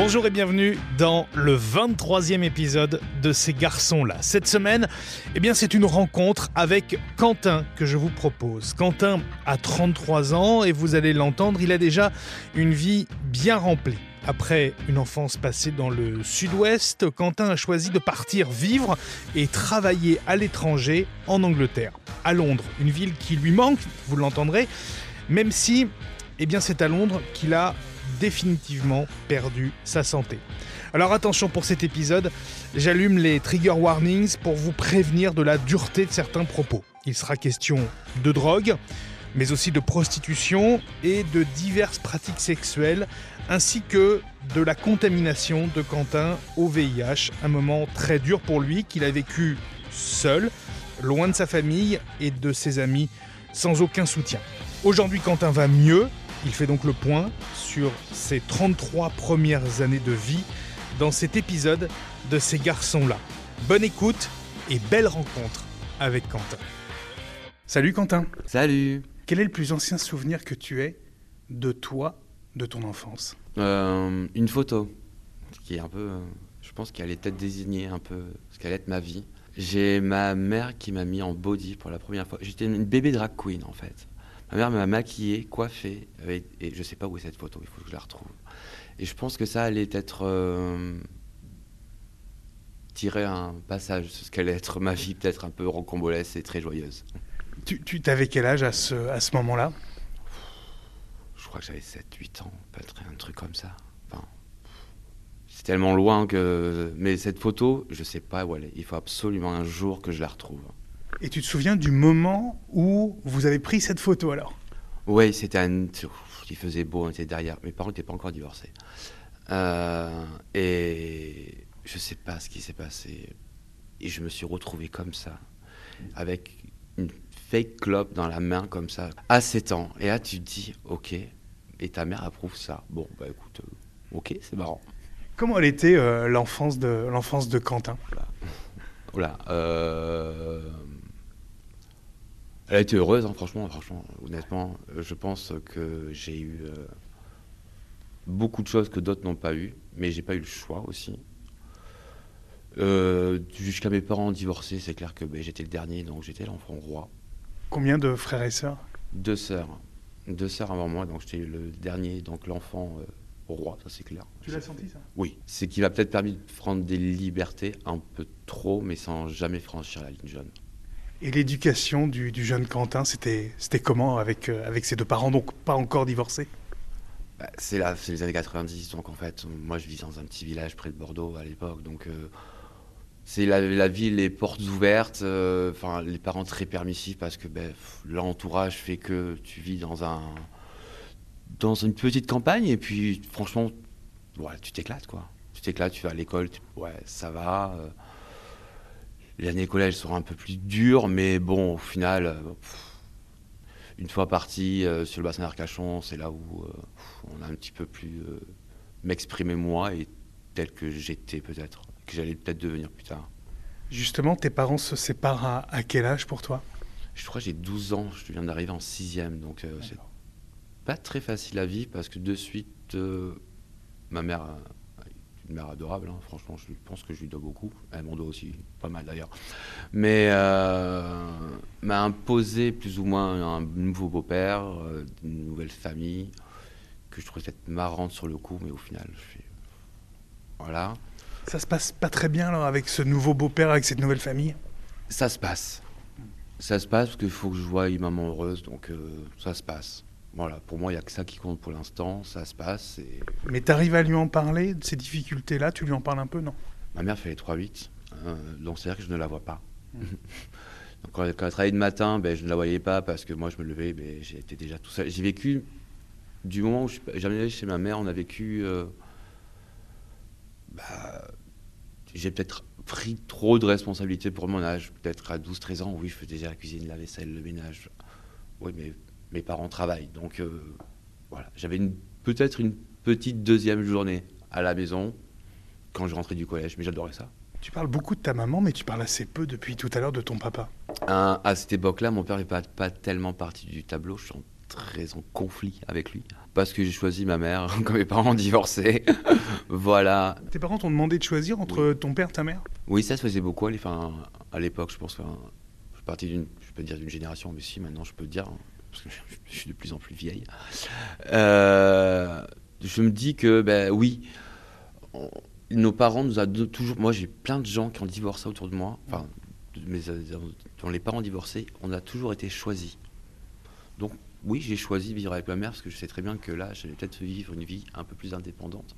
Bonjour et bienvenue dans le 23e épisode de Ces garçons-là. Cette semaine, eh bien, c'est une rencontre avec Quentin que je vous propose. Quentin a 33 ans et vous allez l'entendre, il a déjà une vie bien remplie. Après une enfance passée dans le sud-ouest, Quentin a choisi de partir vivre et travailler à l'étranger en Angleterre, à Londres, une ville qui lui manque, vous l'entendrez, même si eh bien c'est à Londres qu'il a définitivement perdu sa santé. Alors attention pour cet épisode, j'allume les trigger warnings pour vous prévenir de la dureté de certains propos. Il sera question de drogue, mais aussi de prostitution et de diverses pratiques sexuelles, ainsi que de la contamination de Quentin au VIH, un moment très dur pour lui qu'il a vécu seul, loin de sa famille et de ses amis, sans aucun soutien. Aujourd'hui Quentin va mieux, il fait donc le point sur ses 33 premières années de vie dans cet épisode de ces garçons-là. Bonne écoute et belle rencontre avec Quentin. Salut Quentin. Salut. Quel est le plus ancien souvenir que tu aies de toi, de ton enfance? Euh, une photo qui est un peu, euh, je pense qu'elle est peut-être désignée un peu ce qu'allait être ma vie. J'ai ma mère qui m'a mis en body pour la première fois. J'étais une bébé drag queen en fait. Ma mère m'a maquillée, coiffée, et, et je sais pas où est cette photo, il faut que je la retrouve. Et je pense que ça allait être euh, tirer un passage ce qu'allait être ma vie, peut-être un peu rocambolesque et très joyeuse. Tu, tu t'avais quel âge à ce, à ce moment-là? Je crois que j'avais 7-8 ans, peut-être un truc comme ça. Enfin, c'est tellement loin que. Mais cette photo, je sais pas où elle est. Il faut absolument un jour que je la retrouve. Et tu te souviens du moment où vous avez pris cette photo alors? Oui, c'était un. Il faisait beau, on était derrière. Mes parents n'étaient pas encore divorcés. Euh, et je sais pas ce qui s'est passé. Et je me suis retrouvé comme ça, avec une fake clope dans la main, comme ça, à 7 ans. Et là, tu te dis, ok, et ta mère approuve ça. Bon, bah écoute, euh, ok, c'est marrant. Comment elle était euh, l'enfance de, l'enfance de Quentin? Voilà. euh, Elle a été heureuse, hein, franchement, franchement, honnêtement. euh, Je pense que j'ai eu euh, beaucoup de choses que d'autres n'ont pas eu, mais j'ai pas eu le choix aussi. Euh, Jusqu'à mes parents divorcés, c'est clair que ben, j'étais le dernier, donc j'étais l'enfant roi. Combien de frères et sœurs? Deux sœurs, deux sœurs avant moi, donc j'étais le dernier, donc l'enfant euh, roi, ça c'est clair. senti ça? Oui, c'est qui m'a peut-être permis de prendre des libertés un peu trop, mais sans jamais franchir la ligne jaune. Et l'éducation du, jeune Quentin, c'était, comment avec, euh, avec ses deux parents, donc pas encore divorcés Bah, c'est là, c'est les années 90, donc en fait, moi je vis dans un petit village près de Bordeaux à l'époque, donc euh, c'est la, la ville, les portes ouvertes, euh, les parents très permissifs parce que ben, l'entourage fait que tu vis dans un dans une petite campagne et puis franchement, voilà, tu t'éclates quoi. Tu t'éclates, tu vas à l'école, ouais, ça va. Les années collège seront un peu plus dures, mais bon, au final, euh, pff, une fois parti euh, sur le bassin d'Arcachon, c'est là où euh, on a un petit peu plus euh, m'exprimer moi et tel que j'étais peut-être, que j'allais peut-être devenir plus tard. Justement, tes parents se séparent à, à quel âge pour toi? Je crois que j'ai 12 ans, je viens d'arriver en sixième, donc c'est pas très facile à vivre parce que de suite, ma mère, une mère adorable, hein, franchement, je pense que je lui dois beaucoup. Elle m'en doit aussi pas mal d'ailleurs. Mais euh, m'a imposé plus ou moins un nouveau beau-père, euh, une nouvelle famille, que je trouvais peut-être marrante sur le coup, mais au final, je fais. Voilà. Ça se passe pas très bien alors avec ce nouveau beau-père, avec cette nouvelle famille? Ça se passe. Ça se passe parce qu'il faut que je voie une maman heureuse, donc euh, ça se passe. Voilà, pour moi, il n'y a que ça qui compte pour l'instant, ça se passe. Et... Mais t'arrives à lui en parler de ces difficultés-là Tu lui en parles un peu, non? Ma mère fait les 3-8, euh, donc c'est-à-dire que je ne la vois pas. donc quand, quand elle travaillait le matin, ben, je ne la voyais pas parce que moi, je me levais, ben, j'étais déjà tout seul. J'ai vécu, du moment où je suis jamais allé chez ma mère, on a vécu. euh, bah, J'ai peut-être pris trop de responsabilités pour mon âge. Peut-être à 12-13 ans, oui, je faisais déjà la cuisine, la vaisselle, le ménage. Oui, mais mes parents travaillent. Donc euh, voilà, j'avais peut-être une petite deuxième journée à la maison quand je rentrais du collège, mais j'adorais ça. Tu parles beaucoup de ta maman, mais tu parles assez peu depuis tout à l'heure de ton papa. À, à cette époque-là, mon père n'est pas, pas tellement parti du tableau. Je suis en très en conflit avec lui parce que j'ai choisi ma mère quand mes parents divorcé. voilà. Tes parents t'ont demandé de choisir entre ton père et ta mère? Oui, ça se faisait beaucoup enfin, à l'époque, je pense. que je suis parti d'une, je peux dire d'une génération, mais si maintenant je peux dire, parce que je suis de plus en plus vieille. Euh, je me dis que, ben oui, nos parents nous a toujours. Moi, j'ai plein de gens qui ont divorcé autour de moi, enfin, dont les parents divorcés, on a toujours été choisis. Donc, oui, j'ai choisi vivre avec ma mère parce que je sais très bien que là, j'allais peut-être vivre une vie un peu plus indépendante.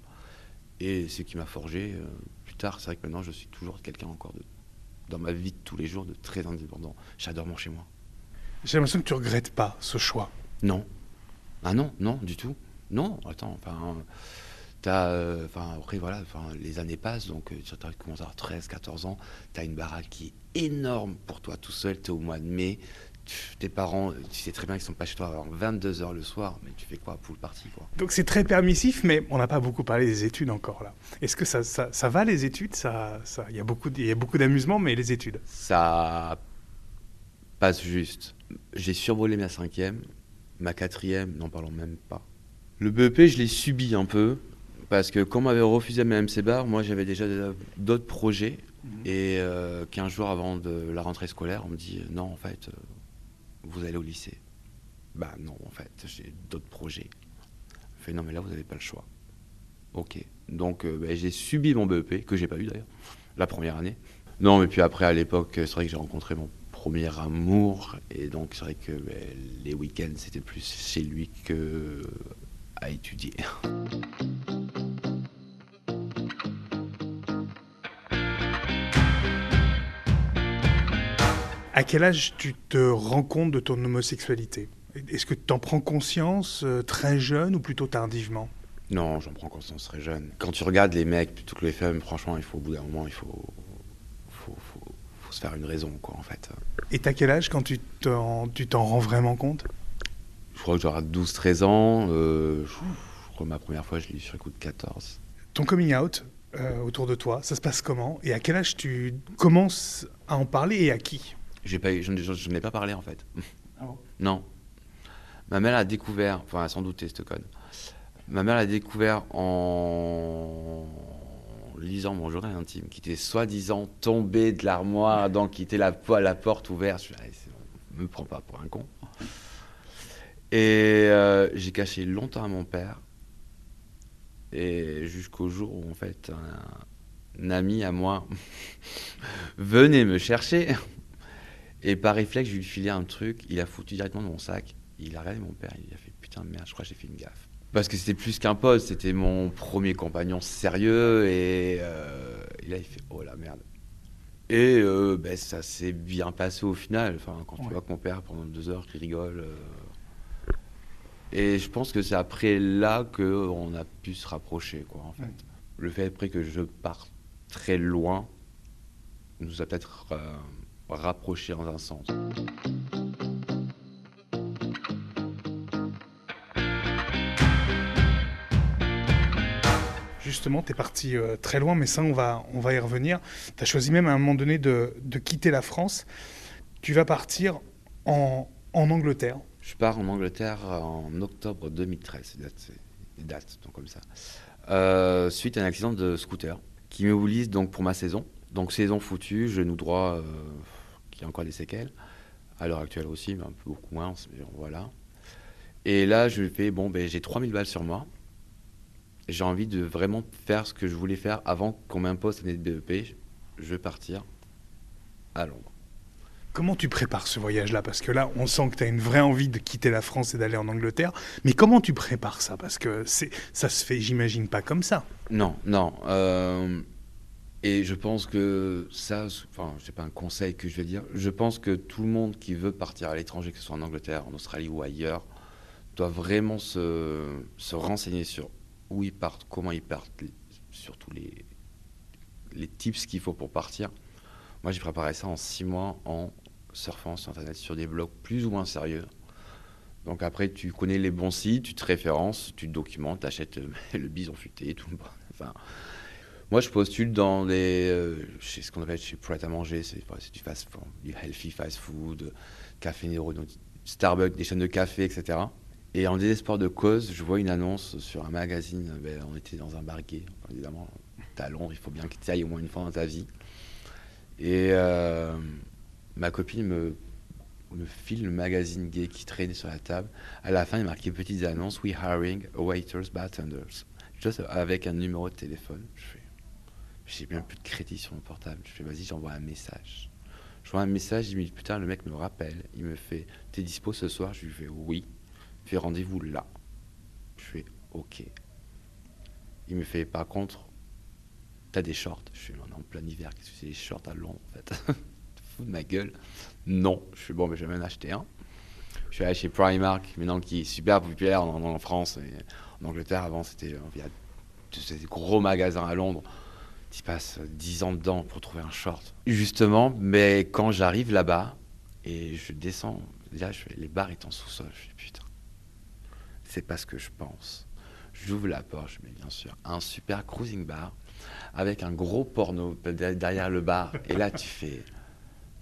Et ce qui m'a forgé euh, plus tard, c'est vrai que maintenant, je suis toujours quelqu'un encore de, dans ma vie de tous les jours de très indépendant. J'adore mon chez moi. J'ai l'impression que tu regrettes pas ce choix. Non. Ah non, non, du tout. Non, attends, enfin. Euh, enfin, après, voilà, enfin, les années passent, donc euh, tu commences à avoir 13, 14 ans, tu as une baraque qui est énorme pour toi tout seul, tu es au mois de mai, tes parents, tu sais très bien qu'ils sont pas chez toi avant 22 heures le soir, mais tu fais quoi pour le parti quoi Donc c'est très permissif, mais on n'a pas beaucoup parlé des études encore là. Est-ce que ça, ça, ça, va les études? Ça, ça, il y a beaucoup, il y a beaucoup d'amusement, mais les études? Ça passe juste. J'ai survolé ma cinquième, ma quatrième, n'en parlons même pas. Le BEP, je l'ai subi un peu parce que quand on m'avait refusé ma MC bar, moi j'avais déjà d'autres projets. Mhm. Et 15 euh, jours avant de la rentrée scolaire, on me dit non, en fait, euh, vous allez au lycée. Bah non, en fait, j'ai d'autres projets. Je fais non, mais là, vous n'avez pas le choix. Ok. Donc, euh, bah, j'ai subi mon BEP, que j'ai pas eu d'ailleurs, la première année. Non, mais puis après, à l'époque, c'est vrai que j'ai rencontré mon premier amour. Et donc, c'est vrai que bah, les week-ends, c'était plus chez lui que à étudier. À quel âge tu te rends compte de ton homosexualité? Est-ce que tu en prends conscience euh, très jeune ou plutôt tardivement? Non, j'en prends conscience très jeune. Quand tu regardes les mecs plutôt que les femmes, franchement, il faut au bout d'un moment, il faut, se faire une raison, quoi, en fait. Et à quel âge quand tu t'en, tu t'en rends vraiment compte? Je crois que j'aurai 12-13 ans. Euh, je, crois que ma première fois, je l'ai eu sur le coup de 14. Ton coming out euh, autour de toi, ça se passe comment? Et à quel âge tu commences à en parler et à qui? Pas, je, je, n'ai pas parlé en fait. Ah non. Ma mère a découvert, enfin, sans douter cette code. Ma mère a découvert en lisant mon journal intime, qui était soi-disant tombé de l'armoire, donc qui était la, la porte ouverte. Je me prends pas pour un con. Et euh, j'ai caché longtemps à mon père. Et jusqu'au jour où, en fait, un ami à moi venait me chercher et par réflexe, je lui ai filé un truc, il a foutu directement dans mon sac. Il a regardé mon père, il a fait putain de merde, je crois que j'ai fait une gaffe. Parce que c'était plus qu'un pote, c'était mon premier compagnon sérieux et euh, il a fait oh la merde. Et euh, ben, ça s'est bien passé au final. Enfin, quand tu vois que mon père pendant deux heures qui rigole. Euh. Et je pense que c'est après là qu'on a pu se rapprocher, quoi, en fait. Le fait après que je parte très loin nous a peut-être rapprocher dans un sens. Justement, tu es parti euh, très loin, mais ça, on va, on va y revenir. Tu as choisi même à un moment donné de, de, quitter la France. Tu vas partir en, en, Angleterre. Je pars en Angleterre en octobre 2013, c'est date, donc comme ça. Euh, suite à un accident de scooter qui m'oblige donc pour ma saison. Donc saison foutue, genou droit, euh, y a encore des séquelles. À l'heure actuelle aussi, mais un peu beaucoup moins. Voilà. Et là, je fais bon, ben, j'ai 3000 balles sur moi. J'ai envie de vraiment faire ce que je voulais faire avant qu'on m'impose année de BEP. Je vais partir à Londres. Comment tu prépares ce voyage-là? Parce que là, on sent que tu as une vraie envie de quitter la France et d'aller en Angleterre. Mais comment tu prépares ça? Parce que ça se fait, j'imagine, pas comme ça. Non, non. Euh, et je pense que ça, enfin, c'est pas un conseil que je vais dire. Je pense que tout le monde qui veut partir à l'étranger, que ce soit en Angleterre, en Australie ou ailleurs, doit vraiment se, se renseigner sur où ils partent, comment ils partent, surtout les, les tips qu'il faut pour partir. Moi, j'ai préparé ça en six mois en surfant sur Internet sur des blogs plus ou moins sérieux. Donc après, tu connais les bons sites, tu te références, tu te documentes, achètes le bison futé, tout. Enfin, moi, je postule dans des. Euh, chez ce qu'on appelle chez Prêt à manger, c'est du fast food, du healthy fast food, Café Nero, Starbucks, des chaînes de café, etc. Et en désespoir de cause, je vois une annonce sur un magazine. Ben, on était dans un bar gay, évidemment. T'es à Londres, il faut bien que tu ailles au moins une fois dans ta vie. Et euh, ma copine me, me file le magazine gay qui traînait sur la table. À la fin, il marquait petites annonces We hiring waiters, bartenders. Juste avec un numéro de téléphone. Je fais j'ai bien plus de crédit sur mon portable. Je fais vas-y, j'envoie un message. Je vois un message, il me dit putain, le mec me rappelle. Il me fait t'es dispo ce soir? Je lui fais oui fais rendez-vous là. Je fais ok. Il me fait par contre, t'as des shorts Je suis en plein hiver, qu'est-ce que c'est les shorts à Londres en fait Fou de ma gueule. Non. Je suis bon, mais je vais même acheter un. Je suis allé chez Primark, maintenant qui est super populaire en, France et en Angleterre. Avant, c'était il y a ces gros magasins à Londres. Tu passes 10 ans dedans pour trouver un short. Justement, mais quand j'arrive là-bas et je descends, fais, les bars étant sous-sol, je fais putain, c'est pas ce que je pense. J'ouvre la porte, je mets bien sûr un super cruising bar avec un gros porno derrière le bar. Et là, tu fais,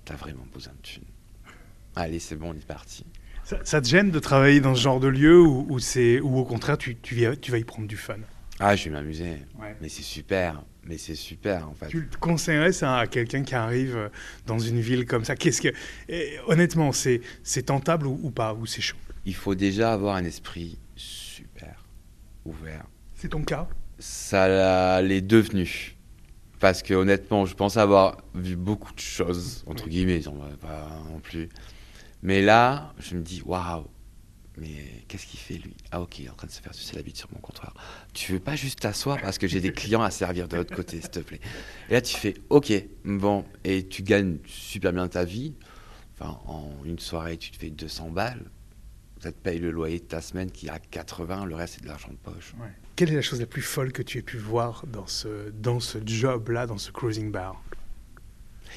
t'as vraiment besoin de thunes. Allez, c'est bon, on est parti. Ça, te gêne de travailler dans ce genre de lieu ou, c'est, ou au contraire, tu, tu, tu, vas y prendre du fun? Ah, je vais m'amuser. Mais c'est super. Mais c'est super en fait. Tu conseillerais ça à quelqu'un qui arrive dans une ville comme ça? Qu'est-ce que honnêtement, c'est c'est tentable ou, pas? Ou c'est chaud? Il faut déjà avoir un esprit super ouvert. C'est ton cas? Ça l'est devenu. Parce que honnêtement, je pense avoir vu beaucoup de choses entre guillemets, va pas non plus. Mais là, je me dis waouh, mais qu'est-ce qu'il fait lui? Ah ok, il est en train de se faire sucer la bite sur mon comptoir. Tu veux pas juste t'asseoir parce que j'ai des clients à servir de l'autre côté, s'il te plaît? Et là tu fais ok, bon, et tu gagnes super bien ta vie. Enfin, en une soirée, tu te fais 200 balles. Ça te paye le loyer de ta semaine qui est à 80, le reste c'est de l'argent de poche. Quelle est la chose la plus folle que tu aies pu voir dans ce, dans ce job-là, dans ce cruising bar?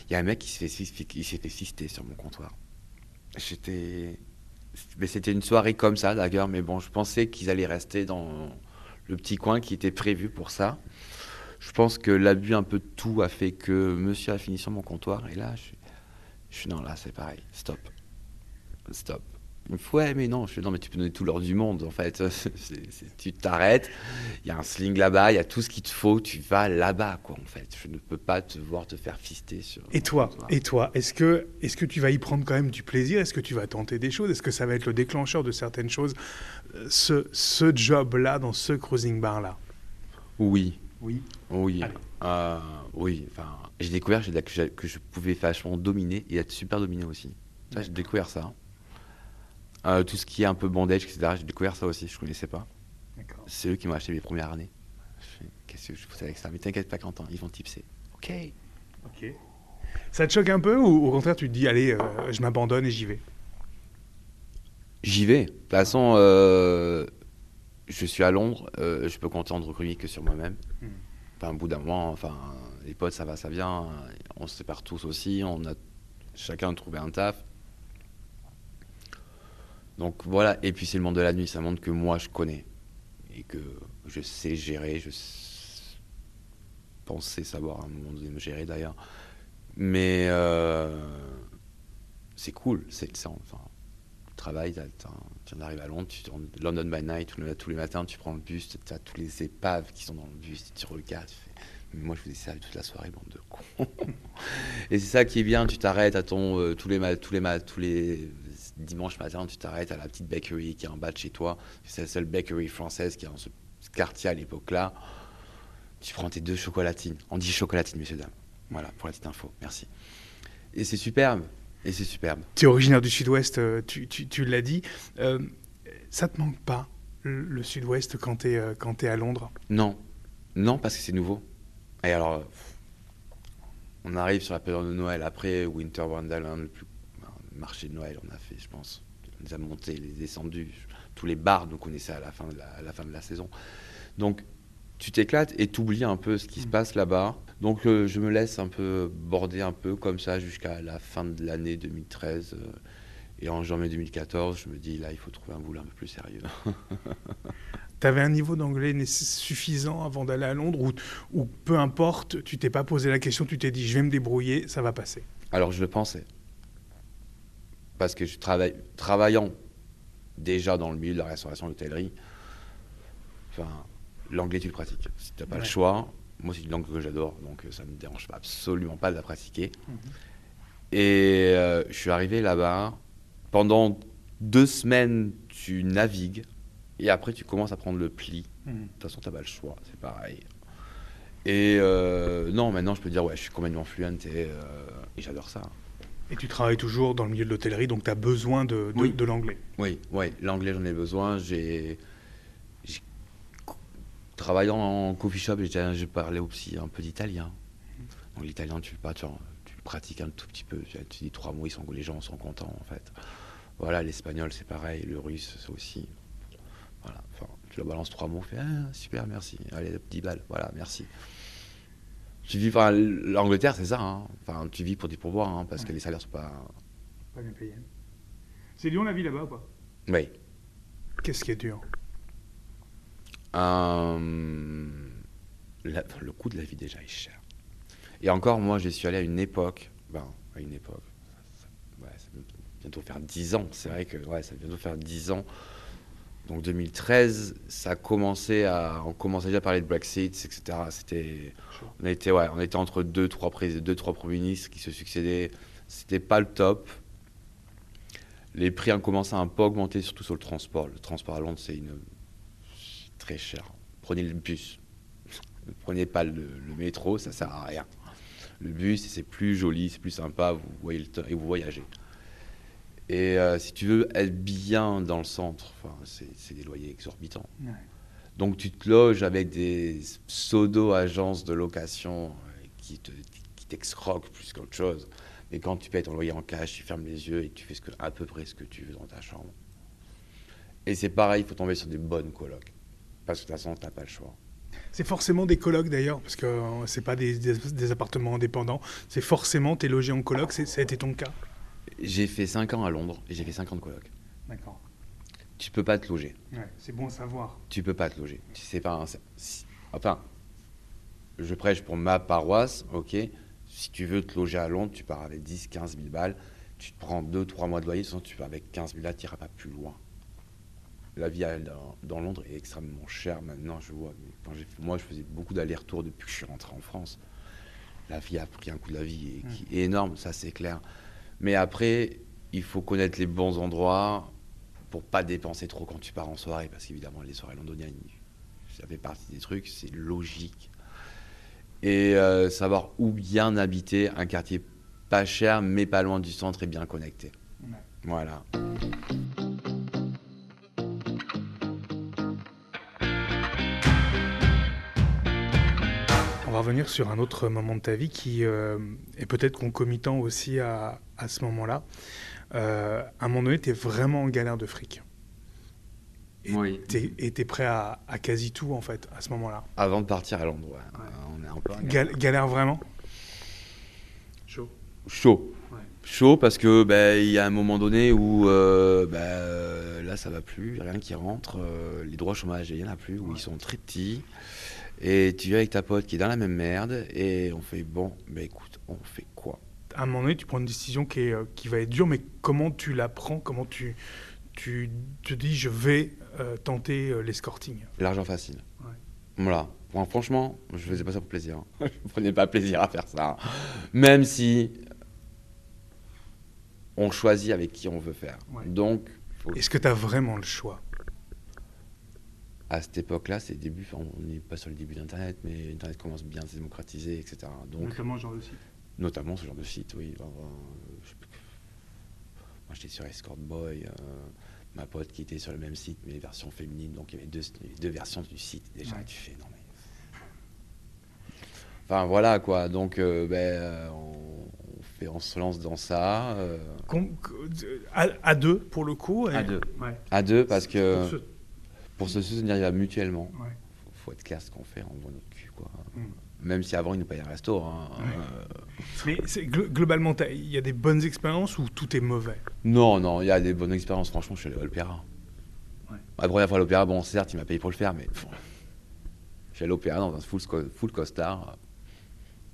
Il y a un mec qui s'est fait, fait fister sur mon comptoir. J'étais mais c'était une soirée comme ça d'ailleurs, mais bon, je pensais qu'ils allaient rester dans le petit coin qui était prévu pour ça. Je pense que l'abus un peu de tout a fait que monsieur a fini sur mon comptoir et là, je suis, je suis non, là c'est pareil, stop, stop. Ouais, mais non, je non, mais tu peux donner tout l'or du monde, en fait. tu t'arrêtes, il y a un sling là-bas, il y a tout ce qu'il te faut, tu vas là-bas, quoi, en fait. Je ne peux pas te voir te faire fister sur. Et toi, et toi, est-ce que, est-ce que tu vas y prendre quand même du plaisir? Est-ce que tu vas tenter des choses? Est-ce que ça va être le déclencheur de certaines choses euh, Ce, ce job-là, dans ce cruising bar-là? Oui. Oui. Oui. Euh, oui. Enfin, j'ai découvert que je pouvais vachement dominer et être super dominé aussi. j'ai découvert ça. Euh, tout ce qui est un peu bandage, etc. J'ai découvert ça aussi, je ne connaissais pas. C'est eux qui m'ont acheté mes premières années. Qu'est-ce que je fais avec ça? Mais t'inquiète pas, Quentin, ils vont tipser. Ok. Ok. Ça te choque un peu ou au contraire tu te dis, allez, euh, je m'abandonne et j'y vais? J'y vais. De toute façon, euh, je suis à Londres, je peux compter en recrutement que sur moi-même. Hmm. Enfin, un bout d'un mois, enfin, les potes, ça va, ça vient. On se sépare tous aussi. On a chacun trouvé un taf. Donc voilà, et puis c'est le monde de la nuit, ça montre que moi je connais et que je sais gérer, je pensais savoir à un moment donné me gérer d'ailleurs. Mais euh, c'est cool, c'est ça. Enfin, tu viens d'arriver à Londres, tu London by night, tous les matins tu prends le bus, tu as tous les épaves qui sont dans le bus, tu regardes, tu fais moi, je faisais ça toute la soirée, bande de cons. et c'est ça qui est bien, tu t'arrêtes à ton. Euh, tous, les tous, les tous les dimanches matin, tu t'arrêtes à la petite bakery qui est en bas de chez toi. C'est la seule bakery française qui est dans ce quartier à l'époque-là. Tu prends tes deux chocolatines. On dit chocolatines, messieurs, dames. Voilà, pour la petite info. Merci. Et c'est superbe. Et c'est superbe. Tu es originaire du sud-ouest, euh, tu, tu, tu l'as dit. Euh, ça te manque pas, le, sud-ouest, quand tu es, es à Londres? Non. Non, parce que c'est nouveau. Et alors, on arrive sur la période de Noël après Winter Wonderland, le plus marché de Noël, on a fait, je pense. On les a montés, les descendus. Tous les bars nous connaissaient à la fin de la, la fin de la saison. Donc, tu t'éclates et t'oublies un peu ce qui se mm. passe là-bas. Donc, euh, je me laisse un peu border un peu comme ça jusqu'à la fin de l'année 2013. Euh, et en janvier 2014, je me dis, là, il faut trouver un boulot un peu plus sérieux. tu avais un niveau d'anglais suffisant avant d'aller à Londres ou, peu importe, tu t'es pas posé la question, tu t'es dit je vais me débrouiller, ça va passer? Alors je le pensais. Parce que je travaille, travaillant déjà dans le milieu de la restauration, l'hôtellerie, enfin, l'anglais, tu le pratiques. Si tu n'as pas le choix, moi, c'est une langue que j'adore, donc ça ne me dérange pas, absolument pas de la pratiquer. Mhm. Et je suis arrivé là-bas. Pendant deux semaines, tu navigues. Et après, tu commences à prendre le pli. Mhm. De toute façon, tu n'as pas le choix, c'est pareil. Et euh, non, maintenant, je peux dire, ouais, je suis complètement fluent et, euh, et j'adore ça. Et tu travailles toujours dans le milieu de l'hôtellerie, donc tu as besoin de, de, l'anglais Oui, oui l'anglais, j'en ai besoin. J'ai. Travaillant en coffee shop, j'ai parlé aussi un peu d'italien. Mhm. Donc l'italien, tu, pas, tu, tu, pratiques un tout petit peu. Tu, dis trois mots, ils sont, les gens sont contents, en fait. Voilà, l'espagnol, c'est pareil. Le russe, c'est aussi. Voilà, enfin, tu leur balances trois mots, fais ah, super, merci. Allez, 10 balles, voilà, merci. Tu vis, enfin, l'Angleterre, c'est ça. Hein. Enfin, tu vis pour des pourboires, hein, parce que les salaires sont pas. Pas bien payés. C'est Lyon la vie là-bas ou pas? Oui. Qu'est-ce qui est dur? Euh, Le coût de la vie déjà est cher. Et encore, moi, je suis allé à une époque, ben, à une époque, ça, ouais, ça va bientôt faire 10 ans, c'est vrai que ouais, ça va bientôt faire 10 ans donc 2013, ça a commencé à, on commençait déjà à parler de Brexit, etc. C'était, on était, ouais, on était entre deux, trois deux, trois premiers ministres qui se succédaient. C'était pas le top. Les prix ont commencé à un peu augmenter, surtout sur le transport. Le transport à Londres, c'est une très cher. Prenez le bus. Ne prenez pas le, métro, ça sert à rien. Le bus, c'est plus joli, c'est plus sympa, vous voyez le temps et vous voyagez. Et euh, si tu veux être bien dans le centre, c'est des loyers exorbitants. Donc tu te loges avec des pseudo-agences de location euh, qui t'excroquent qui plus qu'autre chose. Mais quand tu payes ton loyer en cash, tu fermes les yeux et tu fais ce que, à peu près ce que tu veux dans ta chambre. Et c'est pareil, il faut tomber sur des bonnes colocs. Parce que de toute façon, tu n'as pas le choix. C'est forcément des colocs d'ailleurs, parce que euh, c'est pas des, des, appartements indépendants. C'est forcément, tu es logé en coloc, ça a été ton cas j'ai fait 5 ans à Londres et j'ai fait 5 ans de coloc. D'accord. Tu peux pas te loger. Ouais, c'est bon à savoir. Tu peux pas te loger. Tu sais pas. enfin, je prêche pour ma paroisse, ok. Si tu veux te loger à Londres, tu pars avec 10, 15 000 balles. Tu te prends 2-3 mois de loyer, sinon tu pars avec 15 000 là, tu n'iras pas plus loin. La vie dans, dans, Londres est extrêmement chère maintenant, je vois. Quand moi, je faisais beaucoup d'allers-retours depuis que je suis rentré en France. La vie a pris un coup de la vie qui mmh. est énorme, ça c'est clair. Mais après, il faut connaître les bons endroits pour pas dépenser trop quand tu pars en soirée, parce qu'évidemment, les soirées londoniennes, ça fait partie des trucs, c'est logique. Et euh, savoir où bien habiter, un quartier pas cher, mais pas loin du centre et bien connecté. Voilà. Revenir sur un autre moment de ta vie qui euh, est peut-être concomitant aussi à, à ce moment-là. Euh, à un moment donné, tu es vraiment en galère de fric. Et oui. tu es, prêt à, quasi tout, en fait, à ce moment-là. Avant de partir à Londres, On est un peu galère. vraiment? Chaud. Chaud. Chaud parce que ben, il y a un moment donné où euh, ben, là ça va plus, rien qui rentre, euh, les droits chômage il n'y en a plus, où ils sont très petits. Et tu viens avec ta pote qui est dans la même merde et on fait bon, ben écoute, on fait quoi? À un moment donné, tu prends une décision qui, est, euh, qui va être dure, mais comment tu la prends? Comment tu, tu te dis, je vais euh, tenter euh, l'escorting? L'argent facile. Voilà. franchement, je ne faisais pas ça pour plaisir. je ne prenais pas plaisir à faire ça. Même si on choisit avec qui on veut faire. Donc. Est-ce que tu as vraiment le choix? À cette époque-là, c'est début, on n'est pas sur le début d'Internet, mais Internet commence bien à se démocratiser, etc. Donc, Notamment genre de site Notamment ce genre de site, oui. moi, j'étais sur Escort Boy, euh, ma pote qui était sur le même site, mais les versions féminines. Donc, il y avait deux, deux versions du site. Déjà, tu fais, non, mais. Enfin, voilà, quoi. Donc, euh, ben, euh, on, fait, on se lance dans ça. À, deux, pour le coup À deux. À deux, parce que. Pour se, soutenir mutuellement. Il faut, être clair ce qu'on fait, on voit notre cul, quoi. Mm. Même si avant, ils nous payaient un resto. Hein, mais globalement, il y a des bonnes expériences ou tout est mauvais? Non, non, il y a des bonnes expériences. Franchement, je suis allé à l'opéra. La première fois à l'opéra, bon, certes, il m'a payé pour le faire, mais je suis allé à l'opéra dans un full, full costard.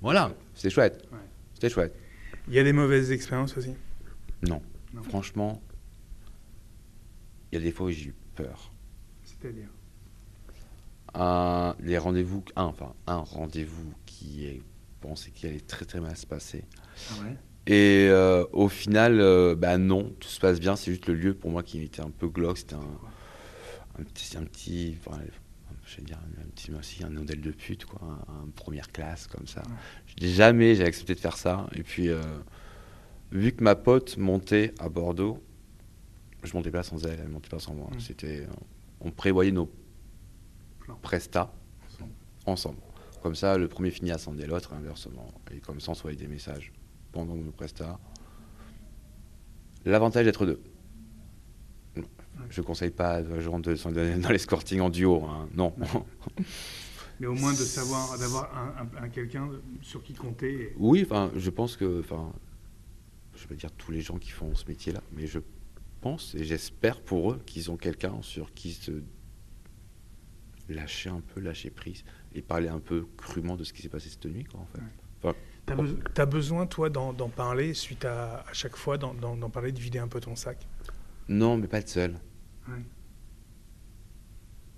Voilà, c'était chouette. C'était chouette. Il y a des mauvaises expériences aussi? Non. Franchement, Il y a des fois où j'ai eu peur. C'est-à-dire un, les rendez-vous, un, enfin, un rendez-vous qui est pensé qu'il allait très très mal se passer. Ah ouais? Et euh, au final, euh, bah non, tout se passe bien. C'est juste le lieu pour moi qui était un peu glauque. C'était un, un petit, un petit, enfin, je vais dire un petit, aussi un modèle de pute, quoi, un, un première classe comme ça. Ouais. Jamais j'ai accepté de faire ça. Et puis, euh, vu que ma pote montait à Bordeaux, je montais pas sans elle, elle montait pas sans moi. Mm. C'était, euh, on prévoyait nos prestats Ensemble. Comme ça, le premier finit à Sandé, l'autre inversement. Et comme ça, on s'envoyait des messages pendant nos prestats. L'avantage d'être deux. Je conseille pas aux gens de s'en donner dans l'escorting en duo. hein. Non. Mais au moins de savoir, d'avoir un, un- un quelqu'un sur qui compter. et- oui, enfin, je pense que, enfin, je vais pas dire tous les gens qui font ce métier-là, mais je pense et j'espère pour eux qu'ils ont quelqu'un sur qui se lâcher un peu, lâcher prise et parler un peu crûment de ce qui s'est passé cette nuit, quoi, en fait. Ouais. Enfin, T'as beso- t'as besoin, toi, d'en parler suite à, à chaque fois, d'en- parler, de vider un peu ton sac? Non, mais pas être seul.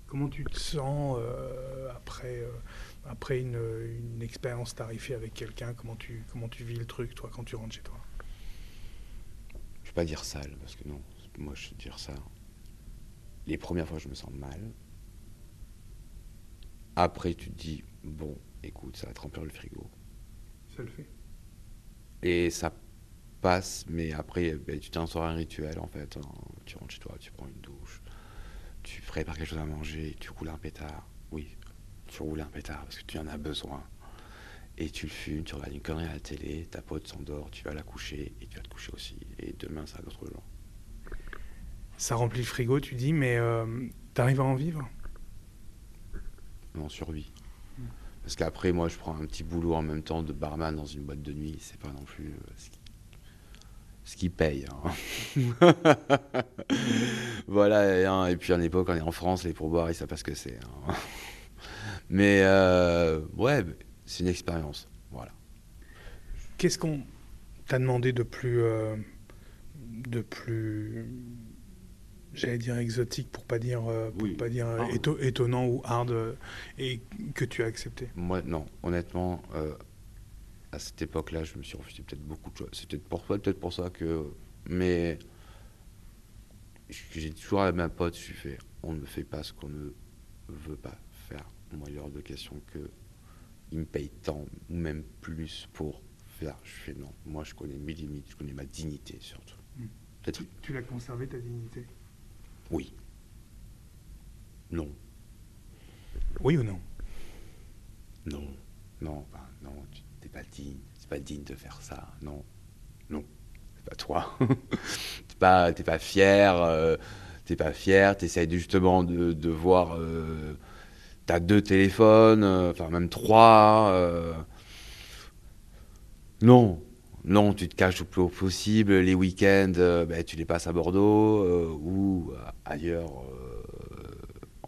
Comment tu te sens euh, après, euh, après une, une expérience tarifée avec quelqu'un? Comment tu, comment tu vis le truc, toi, quand tu rentres chez toi? Je vais pas dire sale, parce que non, moi je vais dire ça. Les premières fois, je me sens mal. Après, tu te dis, bon, écoute, ça va te remplir le frigo. Ça le fait Et ça passe, mais après, ben, tu t'installes un rituel, en fait. hein. Tu rentres chez toi, tu prends une douche, tu prépares quelque chose à manger, tu roules un pétard. Oui, tu roules un pétard parce que tu en as besoin. Et tu le fumes, tu regardes une connerie à la télé, ta pote s'endort, tu vas la coucher, et tu vas te coucher aussi. Et demain, ça va être autre jour. Ça remplit le frigo, tu dis, mais euh, t'arrives à en vivre? En survie. Parce qu'après, moi, je prends un petit boulot en même temps de barman dans une boîte de nuit. C'est pas non plus euh, ce, qui, ce qui paye. hein. voilà. Et, hein, et puis, à l'époque, on est en France, les pourboires, ils savent pas ce que c'est. hein. Mais euh, ouais, c'est une expérience. Voilà. Qu'est-ce qu'on t'a demandé de plus, euh, de plus, j'allais dire exotique pour pas dire, euh, pour Oui. pas dire euh, Ah. éto- étonnant ou hard, euh, et que tu as accepté Moi, non, honnêtement, euh, à cette époque-là, je me suis refusé peut-être beaucoup de choses. C'est peut-être pour, peut-être pour ça que. Mais j'ai toujours à ma pote, je fait, on ne fait pas ce qu'on ne veut pas faire. Moi, il est hors de question que il me paye tant ou même plus pour faire. Je fais non. Moi, je connais mes limites, je connais ma dignité surtout. Mm. Peut-être tu, tu l'as conservé ta dignité? Oui. Non. Oui ou non? Non, non, bah, non, tu t'es pas digne, c'est pas digne de faire ça, non, non, c'est pas toi. t'es pas, t'es pas fier, euh, t'es pas fier, t'essayes de- justement de, de voir, euh, t'as deux téléphones, euh, enfin même trois. euh, non, non, tu te caches le plus haut possible. Les week-ends, euh, ben, tu les passes à Bordeaux euh, ou euh, ailleurs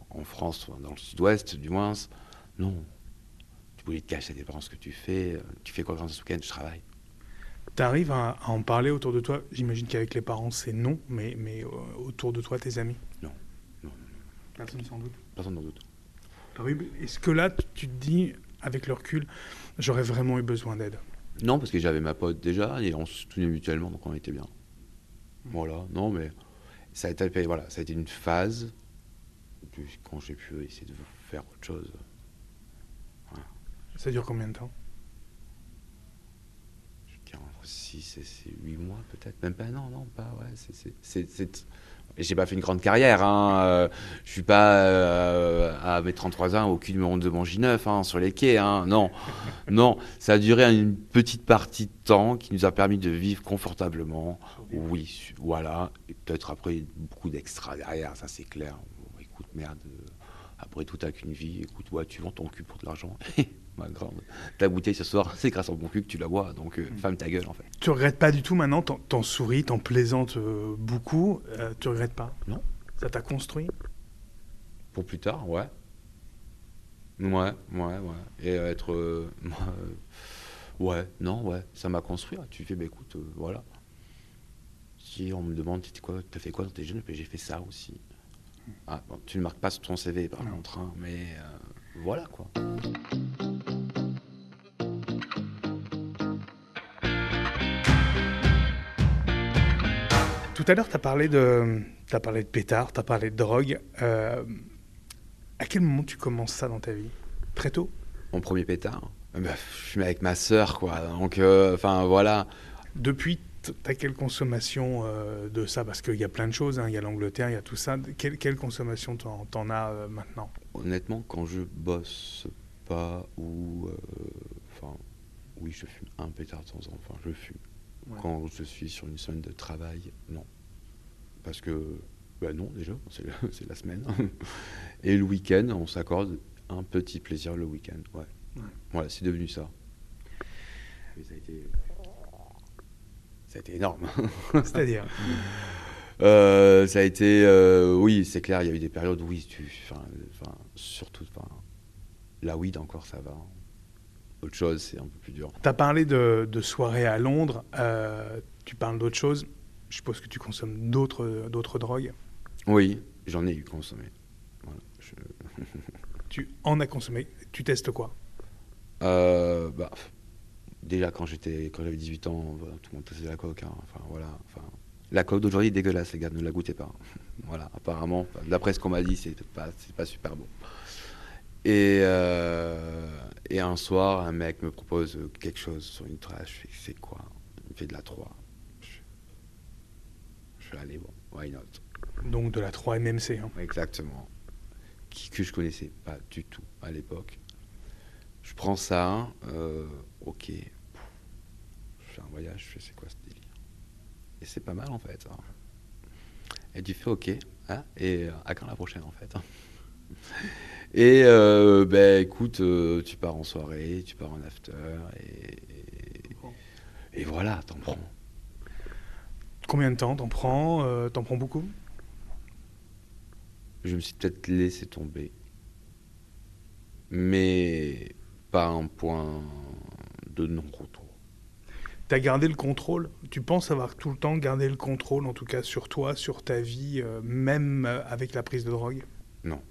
en France, dans le sud-ouest du moins. Non, tu voulais te cacher, ça dépend ce que tu fais. Tu fais quoi quand ce week-end Je travaille. T'arrives à, à en parler autour de toi? J'imagine qu'avec les parents c'est non, mais, mais autour de toi, tes amis? Non, non, non. Personne sans doute? Personne n'en doute. Est-ce que là, tu tu te dis, avec le recul, j'aurais vraiment eu besoin d'aide? Non, parce que j'avais ma pote déjà et on se soutenait mutuellement, donc on était bien. Voilà, non, mais ça a été, voilà, ça a été une phase. Puis quand j'ai pu essayer de faire autre chose. Ça dure combien de temps? Je dirais entre 6 et 8 mois peut-être, même pas, non, non, pas, ouais, c'est- J'ai pas fait une grande carrière, hein. euh, je suis pas euh, à mes 33 ans au cul de mon, de mon J9 hein, sur les quais, hein. non, non, ça a duré une petite partie de temps qui nous a permis de vivre confortablement, oui, voilà, peut-être après beaucoup d'extra derrière, ça c'est clair, Bon, écoute, merde, euh, après tout t'as qu'une vie, écoute, ouais, tu vends ton cul pour de l'argent, ma grande, ta bouteille ce soir, c'est grâce à mon cul que tu la bois, donc euh, Mm. ferme ta gueule en fait. Tu regrettes pas du tout maintenant T'en souris, t'en plaisantes euh, beaucoup. euh, tu regrettes pas? Non. Ça t'a construit? Pour plus tard, ouais. Ouais, ouais, ouais. Et être. euh, moi, ouais, non, ouais. Ça m'a construit. Tu fais, bah écoute, voilà. on me demande tu quoi, as fait quoi dans tes jeunes J'ai fait ça aussi. Ah, tu ne marques pas sur ton CV par contre, hein, mais voilà quoi. Tout à l'heure, tu as parlé de, as parlé de pétard, tu as parlé de drogue. Euh, à quel moment tu commences ça dans ta vie? Très tôt? Mon premier pétard bah, Je suis avec ma sœur, quoi. Donc, euh, enfin, voilà. Depuis, T'as quelle consommation euh, de ça? Parce qu'il y a plein de choses, hein. il y a l'Angleterre, il y a tout ça. Quelle, quelle consommation t'en, en as euh, maintenant? Honnêtement, quand je bosse pas ou... Enfin, oui, je fume un pétard de temps en temps, enfin, je fume. Quand je suis sur une semaine de travail, non. Parce que, ben non, déjà, c'est, la semaine. Et le week-end, on s'accorde un petit plaisir le week-end, ouais. Voilà, c'est devenu ça. ça a été ça a été énorme. C'est-à-dire euh, Ça a été, euh, oui, c'est clair, il y a eu des périodes où, oui, tu, surtout, la weed encore, ça va. Autre chose, c'est un peu plus dur. Tu as parlé de, de soirées à Londres, euh, tu parles d'autre chose. Je suppose que tu consommes d'autres, d'autres drogues. Oui, j'en ai eu consommé. tu en as consommé. Tu testes quoi? Bah, déjà quand j'étais quand j'avais 18 ans, tout le monde faisait la coke. Hein. Enfin voilà. Enfin, la coke d'aujourd'hui est dégueulasse, les gars, ne la goûtez pas. voilà, apparemment, d'après ce qu'on m'a dit, c'est pas c'est pas super bon. Et, euh, et un soir, un mec me propose quelque chose sur une trace. Je fais c'est quoi? Il me fait de la 3. Je, je fais allez bon, why not? Donc de la 3 MMC. Hein. Exactement. Qui, que je connaissais pas du tout à l'époque. Je prends ça, euh, ok. Je fais un voyage, je fais c'est quoi ce délire? Et c'est pas mal en fait. Hein. Et tu fais ok, hein, et à quand la prochaine en fait. Et euh, ben écoute, euh, tu pars en soirée, tu pars en after, et, et, voilà, t'en prends. Combien de temps t'en prends T'en prends beaucoup? Je me suis peut-être laissé tomber. Mais pas un point de non-retour. Tu as gardé le contrôle? Tu penses avoir tout le temps gardé le contrôle, en tout cas sur toi, sur ta vie, euh, même euh, avec la prise de drogue? Non.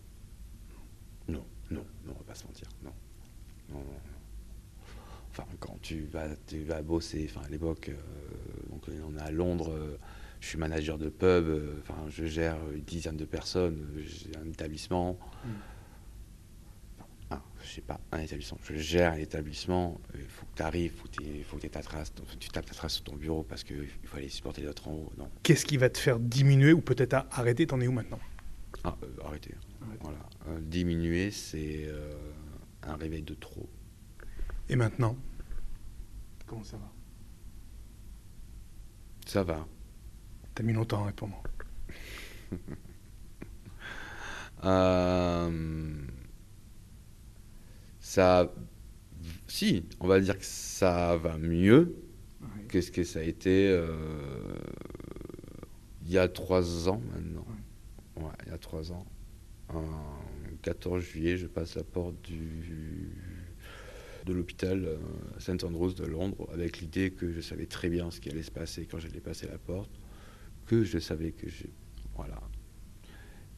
Non, non, non, on va pas se mentir. Non. Non, non, Enfin, quand tu vas, tu vas bosser, enfin, à l'époque, euh, donc on est à Londres, je suis manager de pub, enfin, je gère une dizaine de personnes, j'ai un établissement. Mm je sais pas, un établissement. Je gère un établissement, il euh, faut que tu arrives, il faut que ta trace, tu tapes ta trace sur ton bureau parce qu'il faut aller supporter l'autre en haut. Non. Qu'est-ce qui va te faire diminuer ou peut-être arrêter? T'en es où maintenant? Ah, euh, arrêter. Voilà. Euh, diminuer, c'est un réveil de trop. Et maintenant? Comment ça va? Ça va. T'as mis longtemps à répondre. euh ça. Si, on va dire que ça va mieux quest que ce que ça a été euh, il y a trois ans maintenant. Ouais, il y a trois ans. Un 14 juillet, je passe la porte du, de l'hôpital euh, St Andrews de Londres avec l'idée que je savais très bien ce qui allait se passer quand j'allais passer la porte, que je savais que j'ai. Voilà.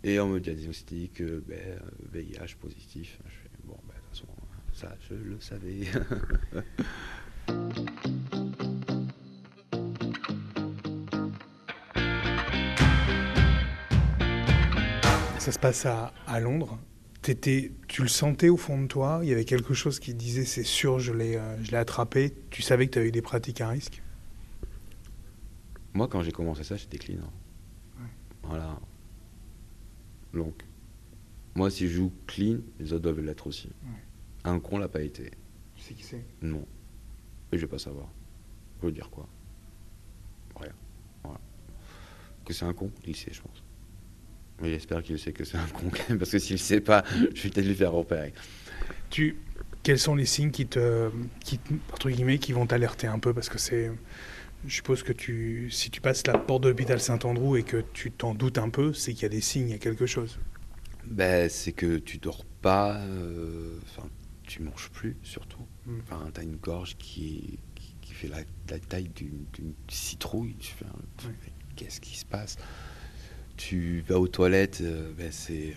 Et on me diagnostique ben, VIH positif. Je fais, bon, ben, ça, je le savais. ça se passe à, Londres. Étais, tu le sentais au fond de toi? Il y avait quelque chose qui disait c'est sûr, je l'ai, euh, attrapé. Tu savais que tu avais eu des pratiques à risque? Moi, quand j'ai commencé ça, j'étais clean. Hein. Voilà. Donc, moi, si je joue clean, les autres doivent l'être aussi. Un con l'a pas été. Tu sais qui c'est? Non. Et je vais pas savoir. Je veux dire quoi? Rien. Voilà. Que c'est un con, il sait, je pense. Mais j'espère qu'il sait que c'est un con quand même, parce que s'il sait pas, je vais peut-être lui faire repérer. Tu, quels sont les signes qui te, qui, entre guillemets, qui vont t'alerter un peu? Parce que c'est. Je suppose que tu, si tu passes la porte de l'hôpital Saint-Andrew et que tu t'en doutes un peu, c'est qu'il y a des signes, il y a quelque chose. Ben, c'est que tu dors pas. Euh, tu manges plus surtout. Mm. Enfin, tu as une gorge qui, qui, fait la, taille d'une citrouille. Qu'est-ce qui se passe? Tu vas aux toilettes, euh, ben, c'est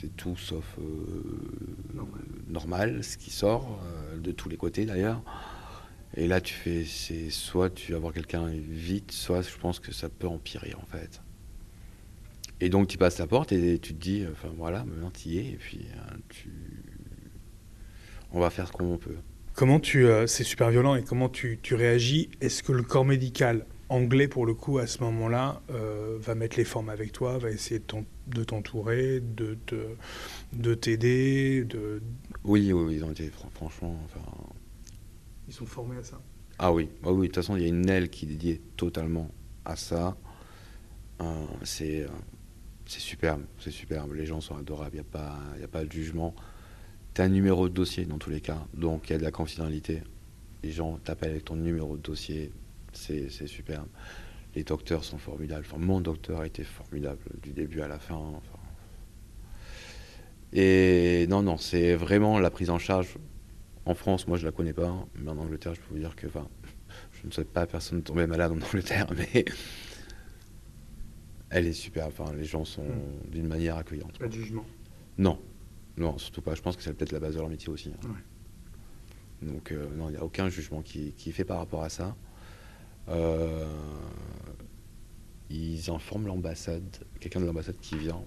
c'est tout sauf euh, normal. ce qui sort euh, de tous les côtés d'ailleurs. Et là, tu fais, c'est soit tu vas voir quelqu'un vite, soit je pense que ça peut empirer en fait. Et donc tu passes la porte et tu te dis, enfin voilà, maintenant tu y es, et puis on va faire ce qu'on peut. Comment tu, c'est super violent, et comment tu, tu réagis? Est-ce que le corps médical anglais, pour le coup, à ce moment-là, euh, va mettre les formes avec toi, va essayer de t'entourer, de, de t'aider. De... Oui, oui, ils ont été, franchement. Enfin... Ils sont formés à ça Ah oui, ah oui de toute façon, il y a une aile qui est dédiée totalement à ça. Euh, c'est. Euh, c'est superbe, c'est superbe. Les gens sont adorables, il n'y a, pas, a pas de jugement. Tu as un numéro de dossier dans tous les cas, donc il y a de la confidentialité. Les gens t'appellent avec ton numéro de dossier, c'est superbe. Les docteurs sont formidables. Enfin, mon docteur a été formidable du début à la fin. Et non, non, c'est vraiment la prise en charge. En France, moi, je la connais pas, mais en Angleterre, je peux vous dire que, enfin, je ne souhaite pas à personne de tomber malade en Angleterre, mais elle est super. Enfin, les gens sont hmm. d'une manière accueillante. Pas de jugement. Non, non, surtout pas. Je pense que c'est peut-être la base de leur métier aussi. Hein. Donc, euh, non, il n'y a aucun jugement qui, qui, est fait par rapport à ça. Euh, ils informent l'ambassade, quelqu'un de l'ambassade qui vient,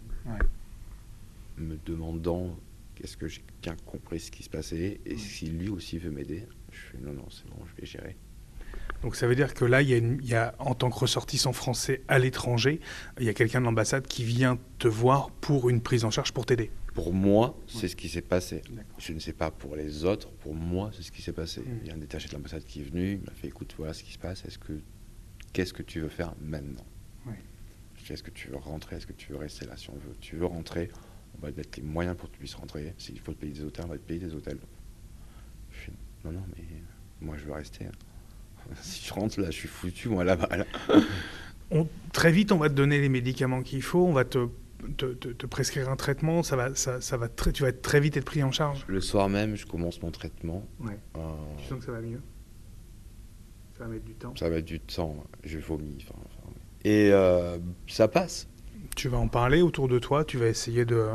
me demandant est-ce que j'ai bien compris ce qui se passait et si lui aussi veut m'aider. Je fais non, non, c'est bon, je vais gérer. Donc ça veut dire que là, il y, a il y a, en tant que ressortissant français à l'étranger, il y a quelqu'un de l'ambassade qui vient te voir pour une prise en charge pour t'aider. Pour moi, c'est ce qui s'est passé. Je ne sais pas pour les autres, pour moi, c'est ce qui s'est passé. Hmm. Il y a un détaché de l'ambassade qui est venu, il m'a fait écoute, voilà ce qui se passe, est-ce que qu'est-ce que tu veux faire maintenant? Est-ce que tu veux rentrer? Est-ce que tu veux rester là Si on veut, tu veux rentrer, on va te mettre les moyens pour que tu puisses rentrer. S'il faut te payer des hôtels, on va te payer des hôtels. Je non, non, mais moi je veux rester. Hein. si je rentre là, je suis foutu, moi là-bas. On, très vite, on va te donner les médicaments qu'il faut, on va te te, prescrire un traitement, ça va, ça, ça va très, tu vas être très vite être pris en charge. Le soir même, je commence mon traitement. Ouais. Euh, tu sens que ça va mieux? Ça va mettre du temps? Ça va mettre du temps, je vomis. et euh, ça passe. Tu vas en parler autour de toi, tu vas essayer de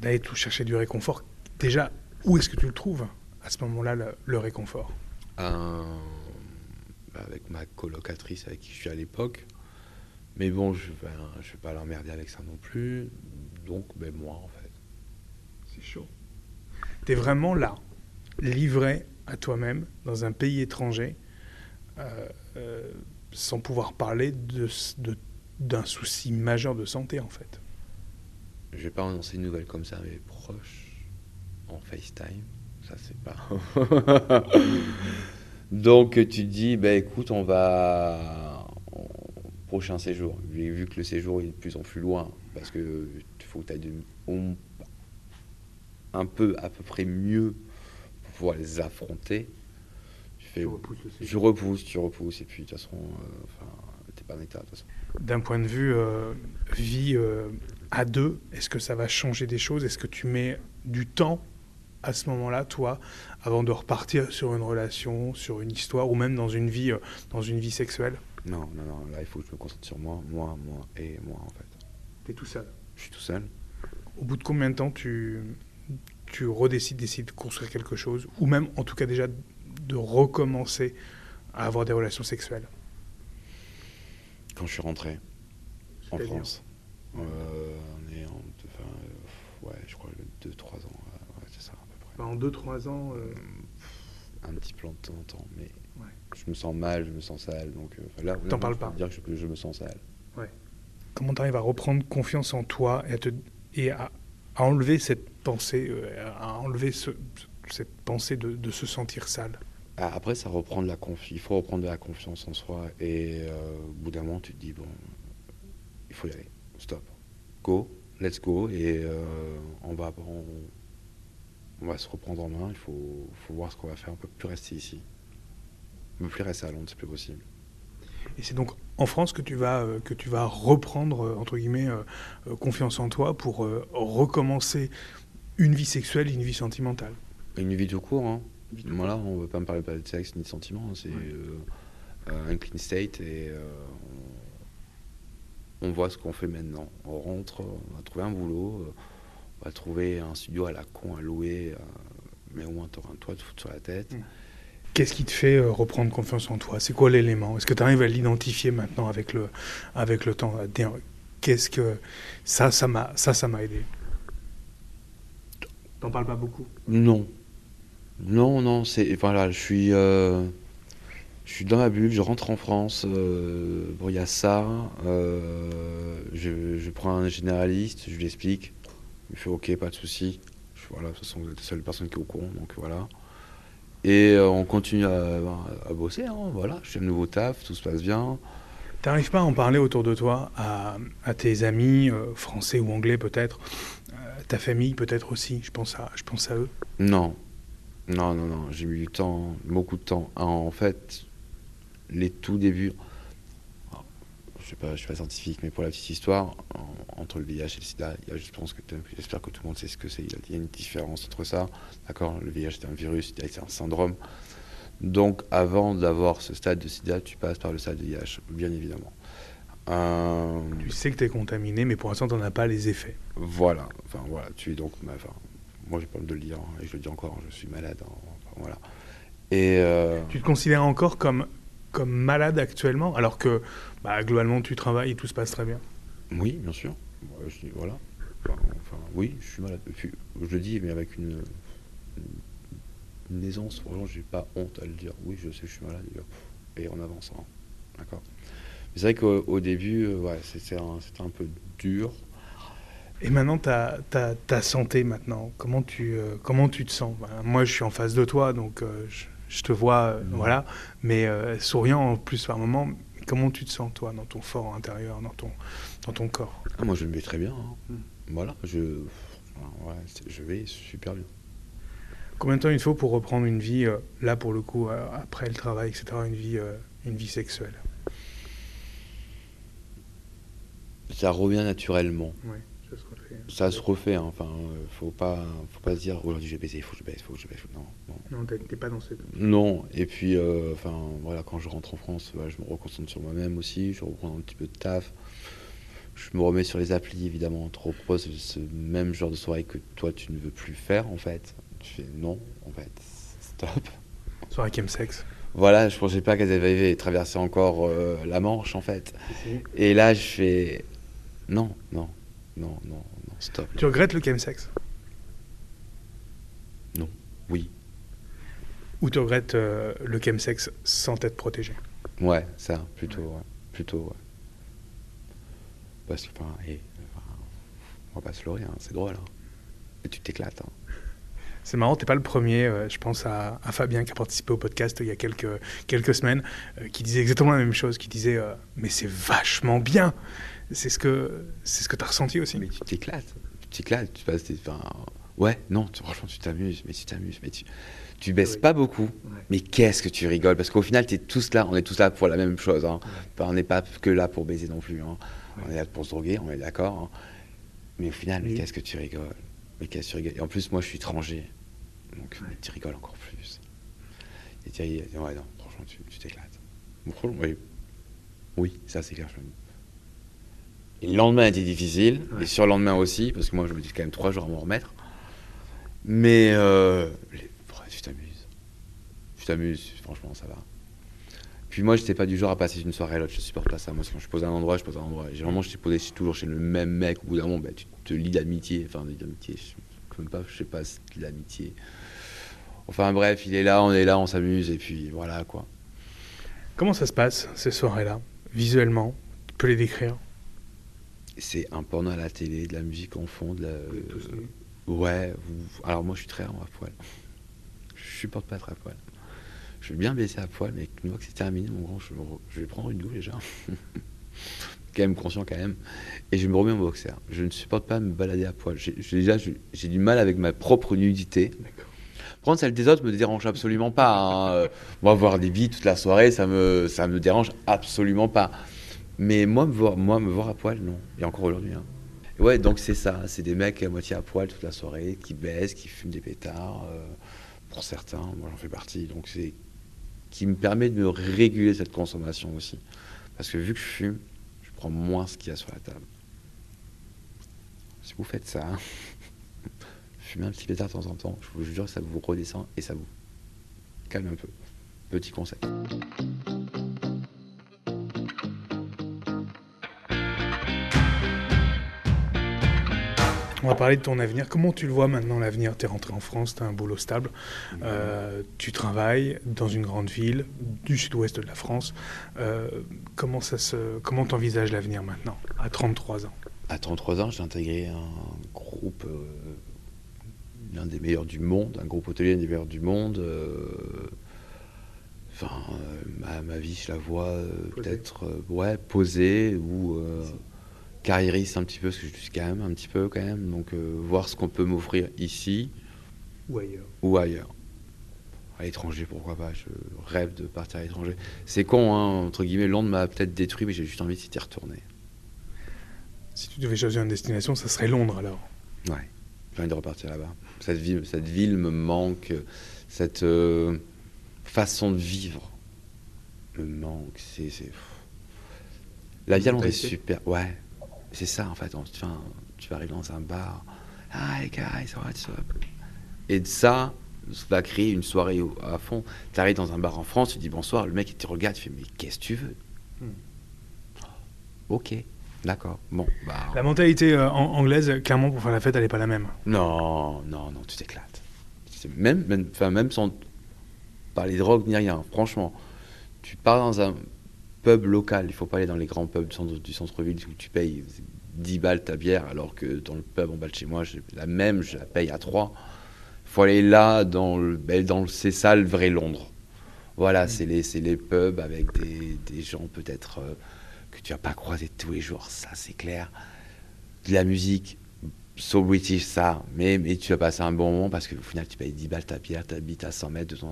d'aller tout chercher du réconfort. Déjà, où est-ce que tu le trouves à ce moment-là, le, réconfort? Euh, bah, Avec ma colocatrice avec qui je suis à l'époque. Mais bon, je je vais pas l'emmerder avec ça non plus. Donc, ben moi, en fait. C'est chaud. Tu es vraiment là, livré à toi-même, dans un pays étranger, euh, euh, sans pouvoir parler de, d'un souci majeur de santé, en fait. Je vais pas annoncer une nouvelle comme ça à mes proches en FaceTime. Ça, c'est pas. Donc, tu dis, ben écoute, on va prochain séjour. J'ai vu que le séjour est de plus en plus loin parce que faut que tu ailles un peu, à peu près mieux pour pouvoir les affronter. Tu fais, tu repousses, tu repousses, et puis de toute façon, euh, enfin, t'es pas en état de toute façon. D'un point de vue euh, vie euh, à deux, est-ce que ça va changer des choses? Est-ce que tu mets du temps à ce moment-là, toi, avant de repartir sur une relation, sur une histoire, ou même dans une vie, dans une vie sexuelle? Non, non, non. Là, il faut que je me concentre sur moi, moi, moi et moi, en fait. Tu es tout seul Je suis tout seul. Au bout de combien de temps tu, tu redécides de construire quelque chose Ou même, en tout cas, déjà, de recommencer à avoir des relations sexuelles? Quand je suis rentré en France. Euh, on est en. Enfin, euh, ouais, je crois 2-3 ans. Ouais, c'est ça, à peu près. en 2-3 ans. Euh, un petit plan de temps en temps, mais je me sens mal, je me sens sale. Donc euh, là, t'en parles pas. Dire que je, me sens sale. Ouais. Comment tu arrives à reprendre confiance en toi et à, te, et à, enlever cette pensée, euh, à enlever ce, cette pensée de, de, se sentir sale? Ah, Après, ça reprend de la confiance. Il faut reprendre de la confiance en soi. Et euh, au bout d'un moment, tu te dis bon, il faut y aller. Stop. Go. Let's go. Et on va on, on va se reprendre en main. Il faut, faut voir ce qu'on va faire. On peut plus rester ici me plus rester à Londres, c'est plus possible. Et c'est donc en France que tu vas, euh, que tu vas reprendre, euh, entre guillemets, euh, confiance en toi pour recommencer une vie sexuelle, une vie sentimentale. Une vie tout court. Hein. Voilà, on ne veut pas me parler de sexe ni de sentiments. C'est un clean state et on, voit ce qu'on fait maintenant. On rentre, on va trouver un boulot, on va trouver un studio à la con à louer, mais au moins tu auras un toit sur la tête. Mm. Qu'est-ce qui te fait reprendre confiance en toi? C'est quoi l'élément? Est-ce que tu arrives à l'identifier maintenant avec le, avec le temps? Qu'est-ce que ça, ça m'a, ça, ça m'a aidé T'en parles pas beaucoup? Non. Non, non, c'est. Voilà, je suis. Euh, je suis dans ma bulle, je rentre en France. Euh, bon, il y a ça. Euh, je, prends un généraliste, je lui explique. Il fait OK, pas de souci. Voilà, de toute façon, vous êtes la seule personne qui est au courant, donc voilà. Et on continue à, bosser, hein, voilà. Je fais un nouveau taf, tout se passe bien. T'arrives pas à en parler autour de toi, à, à tes amis, français ou anglais peut-être, ta famille peut-être aussi, je pense à, je pense à eux? Non, non, non, non, j'ai eu du temps, beaucoup de temps. En fait, les tout débuts, je je suis pas scientifique, mais pour la petite histoire, entre le VIH et le SIDA, je pense que j'espère que tout le monde sait ce que c'est. Il y a une différence entre ça, d'accord? Le VIH c'est un virus, c'est un syndrome. Donc, avant d'avoir ce stade de SIDA, tu passes par le stade de VIH, bien évidemment. Euh, tu sais que tu es contaminé, mais pour l'instant, tu n'en as pas les effets. Voilà. Enfin, voilà. Tu es donc. Enfin, moi, j'ai pas de le dire, hein, et je le dis encore, je suis malade. Hein, voilà. Et. Euh, tu te considères encore comme, comme malade actuellement, alors que bah, globalement, tu travailles et tout se passe très bien Oui, bien sûr. voilà. Enfin, oui, je suis malade. Je le dis, mais avec une, une aisance. Franchement, j'ai pas honte à le dire. Oui, je sais, je suis malade. Et on avance. Hein. D'accord c'est vrai qu'au début, euh, ouais, c'était un, un, peu dur. Et maintenant, ta, ta, ta santé, maintenant, comment tu, euh, comment tu te sens? Ben, Moi, je suis en face de toi, donc euh, je, te vois, voilà, mais souriant en plus par moment. Comment tu te sens, toi, dans ton fort intérieur, dans ton, dans ton corps? Ah, Moi, je me mets très bien. Hein. Hmm. Voilà, je, ouais, je vais super bien. Combien de temps il faut pour reprendre une vie, là, pour le coup, après le travail, etc., une vie, une vie sexuelle? Ça revient naturellement. Refait. Ça se refait, hein. enfin, euh, faut pas, faut pas se dire aujourd'hui je vais baiser, il faut que je baisse, faut que je baisse. Non, non. Non, t'es pas dans cette. Non, et puis, euh, enfin, voilà, quand je rentre en France, je me reconcentre sur moi-même aussi, je reprends un petit peu de taf. Je me remets sur les applis, évidemment. On te propose ce même genre de soirée que toi, tu ne veux plus faire, en fait. Tu fais non, en fait, stop. Soirée chemsex voilà, je pensais pas qu'elles avaient traversé encore euh, la Manche en fait. Et là, je fais non, non, non, non, stop. Tu regrettes le chemsex? Non, oui. Ou tu regrettes euh, le chemsex sans être protégé? Ouais, ça, plutôt, ouais. plutôt, ouais. Parce que, enfin, on va pas se leurrer, hein, c'est drôle. Hein. Et tu t'éclates. Hein. C'est marrant, t'es pas le premier. Euh, je pense à, Fabien qui a participé au podcast il y a quelques, quelques semaines, euh, qui disait exactement la même chose, qui disait Mais c'est vachement bien c'est ce que c'est ce que tu as ressenti aussi. Mais tu t'éclates, tu t'éclates, tu passes enfin, ouais, non, franchement tu t'amuses, mais tu t'amuses, mais tu tu baisses pas beaucoup, mais qu'est-ce que tu rigoles parce qu'au final tu es tous là, on est tous là pour la même chose hein. on n'est pas que là pour baiser non plus hein. On est là pour se droguer, on est d'accord. Hein. Mais au final, qu'est-ce que tu rigoles Mais qu'est-ce que tu rigoles Et en plus moi je suis étranger. Donc tu rigoles encore plus. Et tu ouais non, franchement tu t'éclates. oui. Oui, ça c'est clair. Et le lendemain était difficile, et sur le lendemain aussi, parce que moi je me dis quand même trois jours à m'en remettre. Mais euh, tu t'amuses. Tu t'amuses, franchement, ça va. Puis moi, je n'étais pas du genre à passer une soirée à l'autre, je supporte pas ça. Moi, quand je pose un endroit, je pose un endroit. généralement, je suis posé toujours chez le même mec. Au bout d'un moment, ben, tu te lis d'amitié. Enfin, d'amitié, je ne sais pas, si l'amitié. Enfin, bref, il est là, on est là, on s'amuse, et puis voilà, quoi. Comment ça se passe, ces soirées-là, visuellement Tu peux les décrire? C'est un porno à la télé, de la musique en fond, de la. ouais, alors moi je suis très à poil. Je supporte pas très à poil. Je vais bien baisser à poil, mais une fois que c'est terminé, mon grand, je, vais prendre une douche déjà. quand même conscient quand même. Et je me remets en boxer. Je ne supporte pas me balader à poil. J'ai, déjà, j'ai du mal avec ma propre nudité. Prendre celle des autres me dérange absolument pas. Hein. Moi, voir des vies toute la soirée, ça me, ça me dérange absolument pas. Mais moi, me voir, moi, me voir à poil, non. Et encore aujourd'hui. Hein. Ouais, donc c'est ça. C'est des mecs à moitié à poil toute la soirée, qui baissent, qui fument des pétards. Euh, pour certains, moi j'en fais partie. Donc c'est qui me permet de me réguler cette consommation aussi. Parce que vu que je fume, prends moins ce qu'il y a sur la table. Si vous faites ça, fumez un petit pétard de temps en temps, je vous jure que ça vous redescend et ça vous calme un peu. Petit conseil. On va parler de ton avenir. Comment tu le vois maintenant l'avenir? Tu es rentré en France, tu as un boulot stable, euh, tu travailles dans une grande ville du sud-ouest de la France. Euh, comment ça se, comment t'envisages l'avenir maintenant, à 33 ans? À 33 ans, j'ai intégré un groupe, euh, l'un des meilleurs du monde, un groupe hôtelier l'un des meilleurs du monde. Enfin, ma, ma, vie, je la vois peut-être ouais, posée ou carriériste un petit peu, parce que je suis quand même un petit peu quand même. Donc euh, voir ce qu'on peut m'offrir ici ou ailleurs. Ou ailleurs. À l'étranger, pourquoi pas Je rêve de partir à l'étranger. C'est con, hein, entre guillemets, Londres m'a peut-être détruit, mais j'ai juste envie d'y retourner. Si tu devais choisir une destination, ça serait Londres alors Ouais, j'ai envie de repartir là-bas. Cette ville, cette ville me manque, cette euh, façon de vivre me manque. C'est, La vie à Londres est super. Ouais, c'est ça en fait. Enfin, tu vas arriver dans un bar. Hi guys, what's up? Et de ça, ça va créer une soirée à fond. Tu arrives dans un bar en France, tu dis bonsoir, le mec il te regarde, tu fais mais qu'est-ce que tu veux? Hmm. Ok, d'accord. Bon, bah. La mentalité euh, anglaise, clairement, pour faire la fête, elle n'est pas la même. Non, non, non, tu t'éclates. Même, même, enfin, même sans parler de drogue ni rien, franchement. Tu pars dans un pub local. Il faut pas aller dans les grands pubs du centre-ville où tu payes 10 balles ta bière, alors que dans le pub en bas de chez moi, la même, je la paye à 3. Il faut aller là, dans le, ben, dans c'est ça le vrai Londres. Voilà, mm. c'est les, les pubs avec des, des gens peut-être euh, que tu vas pas croiser tous les jours, ça c'est clair. De la musique, so British ça, mais, mais tu vas passer un bon moment parce qu'au final tu payes 10 balles ta bière, tu habites à 100 mètres de ton,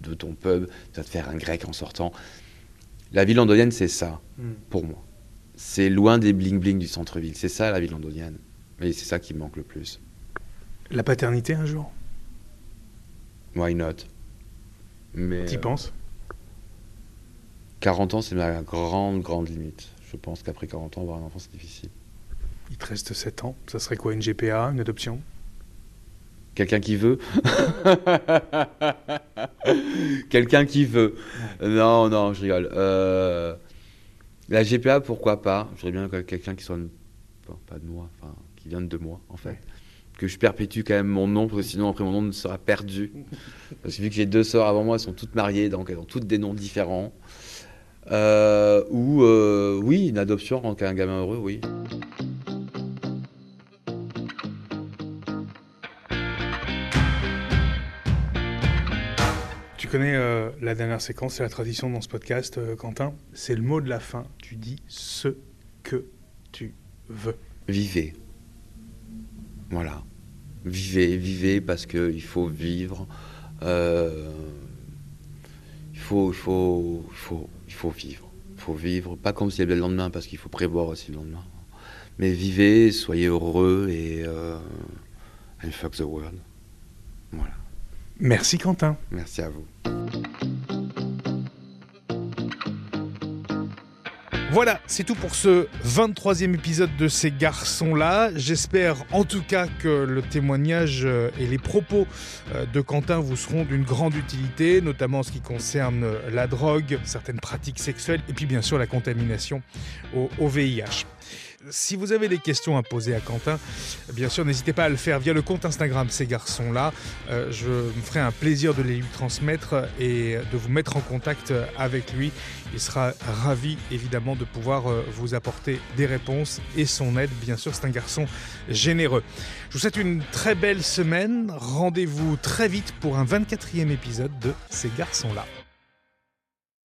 de ton pub, tu vas te faire un grec en sortant. La ville londonienne, c'est ça, hmm. pour moi. C'est loin des bling-bling du centre-ville. C'est ça, la ville londonienne. Et c'est ça qui me manque le plus. La paternité, un jour? Why not? Mais. T'y penses? 40 ans, c'est ma grande, grande limite. Je pense qu'après 40 ans, avoir un enfant, c'est difficile. Il te reste 7 ans. Ça serait quoi Une GPA Une adoption? Quelqu'un qui veut Quelqu'un qui veut. Non, non, je rigole. Euh, la GPA, pourquoi pas? Je bien quelqu'un qui soit. pas de moi, enfin, qui vienne de moi, en fait. Que je perpétue quand même mon nom, parce que sinon, après, mon nom sera perdu. Parce que vu que j'ai deux sœurs avant moi, elles sont toutes mariées, donc elles ont toutes des noms différents. Euh, ou, euh, oui, une adoption rend un gamin heureux, oui. Connais euh, la dernière séquence, c'est la tradition dans ce podcast, euh, Quentin. C'est le mot de la fin. Tu dis ce que tu veux. Vivez. Voilà. Vivez, vivez parce qu'il faut vivre. Euh, il, faut, il, faut, il, faut, il faut vivre. Il faut vivre. Pas comme s'il y avait le lendemain parce qu'il faut prévoir aussi le lendemain. Mais vivez, soyez heureux et. fuck the world. Voilà. Merci Quentin. Merci à vous. Voilà, c'est tout pour ce 23e épisode de ces garçons-là. J'espère en tout cas que le témoignage euh, et les propos euh, de Quentin vous seront d'une grande utilité, notamment en ce qui concerne la drogue, certaines pratiques sexuelles et puis bien sûr la contamination au, VIH si vous avez des questions à poser à Quentin, bien sûr, n'hésitez pas à le faire via le compte Instagram Ces Garçons-là. Euh, je me ferai un plaisir de les lui transmettre et de vous mettre en contact avec lui. Il sera ravi, évidemment, de pouvoir euh, vous apporter des réponses et son aide. Bien sûr, c'est un garçon généreux. Je vous souhaite une très belle semaine. Rendez-vous très vite pour un 24e épisode de Ces Garçons-là.